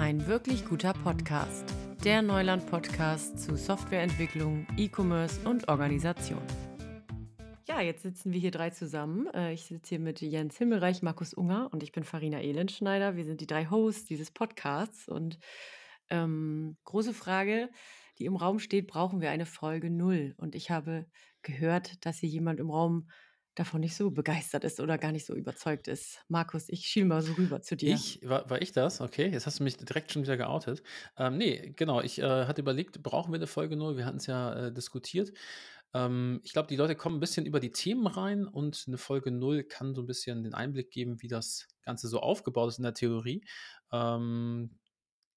Ein wirklich guter Podcast. Der Neuland-Podcast zu Softwareentwicklung, E-Commerce und Organisation. Ja, jetzt sitzen wir hier drei zusammen. Äh, ich sitze hier mit Jens Himmelreich, Markus Unger und ich bin Farina Elendschneider. Wir sind die drei Hosts dieses Podcasts und ähm, große Frage, die im Raum steht, brauchen wir eine Folge Null? Und ich habe gehört, dass hier jemand im Raum davon nicht so begeistert ist oder gar nicht so überzeugt ist. Markus, ich schiel mal so rüber zu dir. Ich, war, war ich das? Okay, jetzt hast du mich direkt schon wieder geoutet. Ähm, nee, genau, ich äh, hatte überlegt, brauchen wir eine Folge null? Wir hatten es ja äh, diskutiert. Ähm, ich glaube, die Leute kommen ein bisschen über die Themen rein und eine Folge null kann so ein bisschen den Einblick geben, wie das Ganze so aufgebaut ist in der Theorie. Ähm,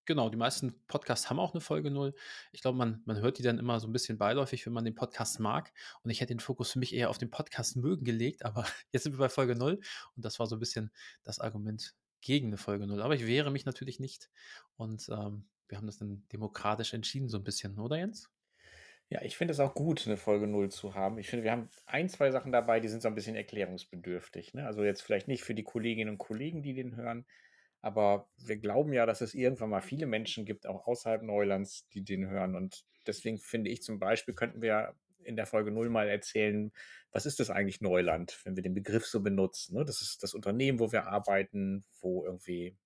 Genau, die meisten Podcasts haben auch eine Folge null. Ich glaube, man, man hört die dann immer so ein bisschen beiläufig, wenn man den Podcast mag. Und ich hätte den Fokus für mich eher auf den Podcast mögen gelegt, aber jetzt sind wir bei Folge null und das war so ein bisschen das Argument gegen eine Folge null. Aber ich wehre mich natürlich nicht und ähm, wir haben das dann demokratisch entschieden, so ein bisschen, oder Jens? Ja, ich finde es auch gut, eine Folge null zu haben. Ich finde, wir haben ein, zwei Sachen dabei, die sind so ein bisschen erklärungsbedürftig. Ne? Also jetzt vielleicht nicht für die Kolleginnen und Kollegen, die den hören, aber wir glauben ja, dass es irgendwann mal viele Menschen gibt, auch außerhalb Neulands, die den hören. Und deswegen finde ich zum Beispiel, könnten wir in der Folge null mal erzählen, was ist das eigentlich Neuland, wenn wir den Begriff so benutzen. Ne? Das ist das Unternehmen, wo wir arbeiten, wo irgendwie,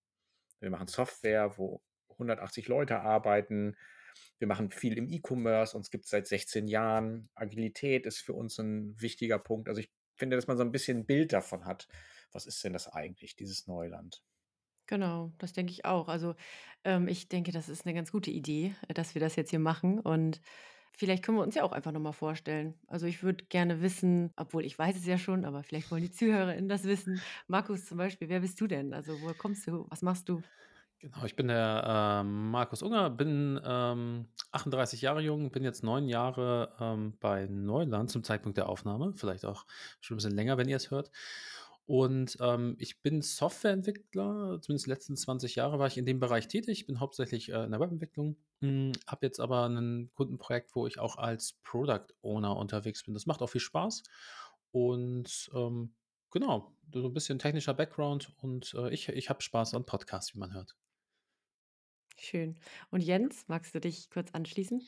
wir machen Software, wo 180 Leute arbeiten. Wir machen viel im E-Commerce, uns gibt es seit 16 Jahren. Agilität ist für uns ein wichtiger Punkt. Also ich finde, dass man so ein bisschen ein Bild davon hat. Was ist denn das eigentlich, dieses Neuland? Genau, das denke ich auch. Also, ähm, ich denke, das ist eine ganz gute Idee, äh, dass wir das jetzt hier machen und vielleicht können wir uns ja auch einfach noch mal vorstellen. Also, ich würde gerne wissen obwohl ich weiß es ja schon, aber vielleicht wollen die ZuhörerInnen das wissen. Markus zum Beispiel, wer bist du denn? Also, woher kommst du? Was machst du? Genau, ich bin der ähm, Markus Unger, bin ähm, 38 Jahre jung, bin jetzt neun Jahre ähm, bei Neuland zum Zeitpunkt der Aufnahme, vielleicht auch schon ein bisschen länger, wenn ihr es hört. Und ähm, ich bin Softwareentwickler, zumindest die letzten 20 Jahre war ich in dem Bereich tätig, bin hauptsächlich äh, in der Webentwicklung, hm, habe jetzt aber ein Kundenprojekt, wo ich auch als Product Owner unterwegs bin. Das macht auch viel Spaß und ähm, genau, so ein bisschen technischer Background und äh, ich, ich habe Spaß an Podcasts, wie man hört. Schön. Und Jens, magst du dich kurz anschließen?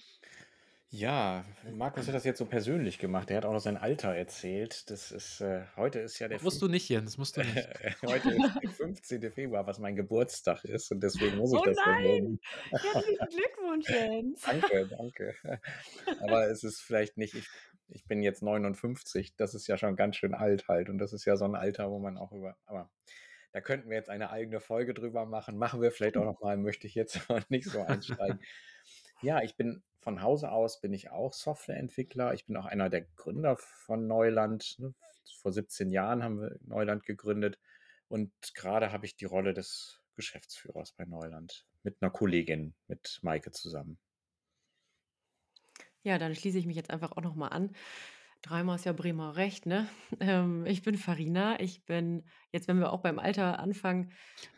Ja, Markus hat das jetzt so persönlich gemacht. Er hat auch noch sein Alter erzählt. Das ist, äh, heute ist ja der. Das musst du nicht, Jens, das musst du nicht. heute ist der 15. Februar, was mein Geburtstag ist und deswegen muss ich oh das nein! Herzlichen Glückwunsch, Jens! danke, danke. Aber es ist vielleicht nicht, ich, ich bin jetzt 59, das ist ja schon ganz schön alt halt und das ist ja so ein Alter, wo man auch über, aber da könnten wir jetzt eine eigene Folge drüber machen. Machen wir vielleicht auch nochmal, möchte ich jetzt aber nicht so einsteigen. Ja, ich bin von Hause aus bin ich auch Softwareentwickler. Ich bin auch einer der Gründer von Neuland. Ne? Vor 17 Jahren haben wir Neuland gegründet und gerade habe ich die Rolle des Geschäftsführers bei Neuland mit einer Kollegin, mit Maike zusammen. Ja, dann schließe ich mich jetzt einfach auch noch mal an. Dreimal ist ja Bremer Recht, ne? Ähm, ich bin Farina. Ich bin jetzt, wenn wir auch beim Alter anfangen,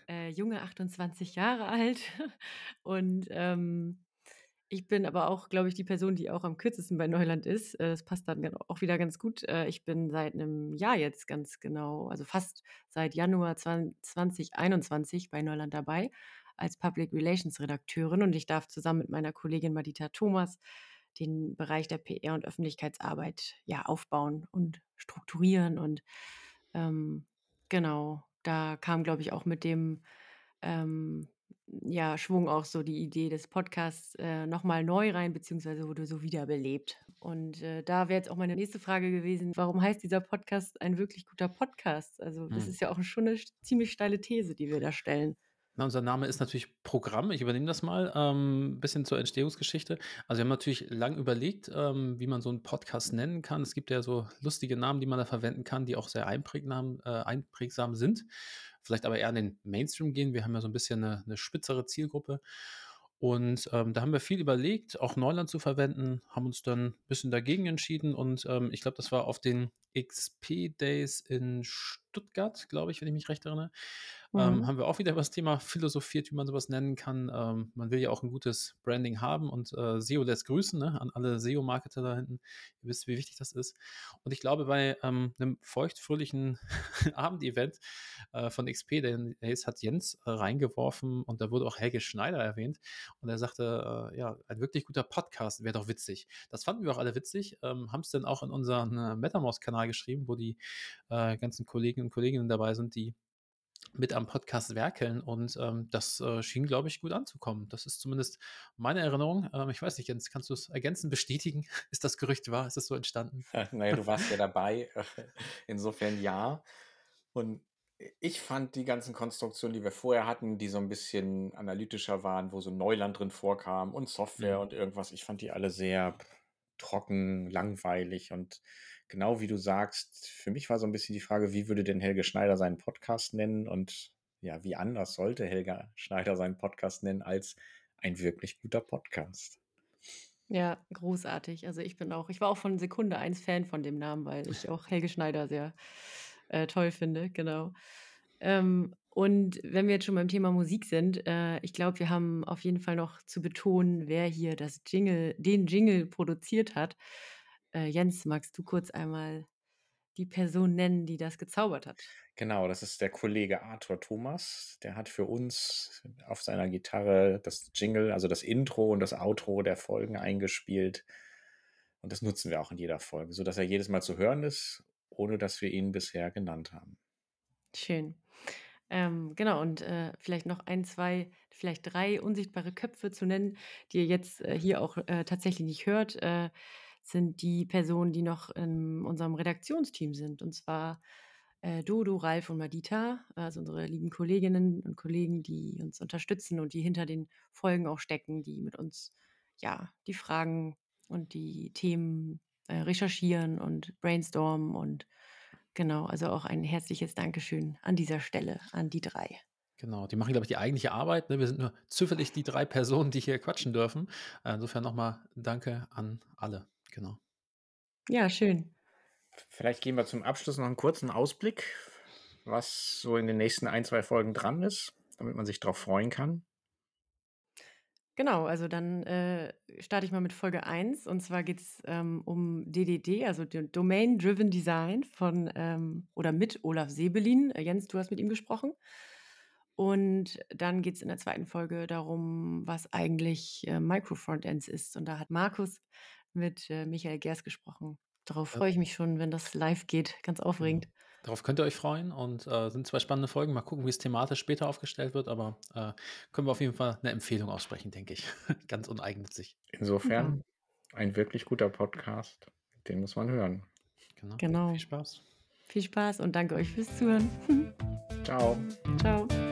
äh, junge 28 Jahre alt und ähm, ich bin aber auch, glaube ich, die Person, die auch am kürzesten bei Neuland ist. Äh, das passt dann auch wieder ganz gut. Äh, ich bin seit einem Jahr jetzt ganz genau, also fast seit Januar 2021 bei Neuland dabei als Public Relations Redakteurin und ich darf zusammen mit meiner Kollegin Madita Thomas den Bereich der PR und Öffentlichkeitsarbeit ja aufbauen und strukturieren und ähm, genau, da kam, glaube ich, auch mit dem ähm, ja, Schwung auch so die Idee des Podcasts äh, nochmal neu rein, beziehungsweise wurde so wiederbelebt. Und äh, da wäre jetzt auch meine nächste Frage gewesen, warum heißt dieser Podcast ein wirklich guter Podcast? Also das hm. ist ja auch schon eine ziemlich steile These, die wir da stellen. Na, unser Name ist natürlich Programm. Ich übernehme das mal ein ähm, bisschen zur Entstehungsgeschichte. Also wir haben natürlich lang überlegt, ähm, wie man so einen Podcast nennen kann. Es gibt ja so lustige Namen, die man da verwenden kann, die auch sehr einprägsam, äh, einprägsam sind. Vielleicht aber eher in den Mainstream gehen. Wir haben ja so ein bisschen eine, eine spitzere Zielgruppe. Und ähm, da haben wir viel überlegt, auch Neuland zu verwenden, haben uns dann ein bisschen dagegen entschieden. Und ähm, ich glaube, das war auf den XP Days in Stuttgart Stuttgart, glaube ich, wenn ich mich recht erinnere. Ähm, Mhm. haben wir auch wieder über das Thema philosophiert, wie man sowas nennen kann. Ähm, man will ja auch ein gutes Branding haben und äh, SEO lässt grüßen ne, an alle SEO-Marketer da hinten. Ihr wisst, wie wichtig das ist. Und ich glaube, bei ähm, einem feuchtfröhlichen Abendevent äh, von XP, den Hayes hat Jens äh, reingeworfen und da wurde auch Helge Schneider erwähnt und er sagte, äh, ja, ein wirklich guter Podcast wäre doch witzig. Das fanden wir auch alle witzig, ähm, haben es dann auch in unseren äh, MetaMouse-Kanal geschrieben, wo die äh, ganzen Kolleginnen und Kolleginnen dabei sind, die mit am Podcast werkeln und ähm, das äh, schien, glaube ich, gut anzukommen. Das ist zumindest meine Erinnerung. Ähm, ich weiß nicht, Jens, kannst du es ergänzen, bestätigen? Ist das Gerücht wahr? Ist das so entstanden? naja, du warst ja dabei. Insofern ja. Und ich fand die ganzen Konstruktionen, die wir vorher hatten, die so ein bisschen analytischer waren, wo so Neuland drin vorkam und Software Mhm. und irgendwas, ich fand die alle sehr trocken, langweilig und genau wie du sagst, für mich war so ein bisschen die Frage, wie würde denn Helge Schneider seinen Podcast nennen und ja, wie anders sollte Helge Schneider seinen Podcast nennen als ein wirklich guter Podcast? Ja, großartig. Also, ich bin auch ich war auch von Sekunde eins Fan von dem Namen, weil ich auch Helge Schneider sehr, äh, toll finde, genau. Ähm, und wenn wir jetzt schon beim Thema Musik sind, äh, ich glaube, wir haben auf jeden Fall noch zu betonen, wer hier das Jingle den Jingle produziert hat. Äh, Jens, magst du kurz einmal die Person nennen, die das gezaubert hat? Genau, das ist der Kollege Arthur Thomas. Der hat für uns auf seiner Gitarre das Jingle, also das Intro und das Outro der Folgen eingespielt. Und das nutzen wir auch in jeder Folge, sodass er jedes Mal zu hören ist, ohne dass wir ihn bisher genannt haben. Schön. Ähm, genau, und äh, vielleicht noch ein, zwei, vielleicht drei unsichtbare Köpfe zu nennen, die ihr jetzt äh, hier auch äh, tatsächlich nicht hört, äh, sind die Personen, die noch in unserem Redaktionsteam sind. Und zwar äh, Dodo, Ralf und Madita, also unsere lieben Kolleginnen und Kollegen, die uns unterstützen und die hinter den Folgen auch stecken, die mit uns ja die Fragen und die Themen äh, recherchieren und brainstormen und Genau, also auch ein herzliches Dankeschön an dieser Stelle an die drei. Genau, die machen, glaube ich, die eigentliche Arbeit. Ne? Wir sind nur zufällig die drei Personen, die hier quatschen dürfen. Äh, insofern nochmal Danke an alle. Genau. Ja, schön. Vielleicht geben wir zum Abschluss noch einen kurzen Ausblick, was so in den nächsten ein, zwei Folgen dran ist, damit man sich darauf freuen kann. Genau, also dann äh, starte ich mal mit Folge 1 und zwar geht es ähm, um DDD, also Domain Driven Design von ähm, oder mit Olaf Sebelin. Äh, Jens, du hast mit ihm gesprochen. Und dann geht es in der zweiten Folge darum, was eigentlich äh, Microfrontends ist. Und da hat Markus mit äh, Michael Gers gesprochen. Darauf Ja. freue ich mich schon, wenn das live geht. Ganz aufregend. Darauf könnt ihr euch freuen und äh, sind zwei spannende Folgen. Mal gucken, wie es thematisch später aufgestellt wird, aber äh, können wir auf jeden Fall eine Empfehlung aussprechen, denke ich. Ganz uneigennützig. Insofern Genau. ein wirklich guter Podcast, den muss man hören. Genau. Genau. Viel Spaß. Viel Spaß und danke euch fürs Zuhören. Ciao. Ciao.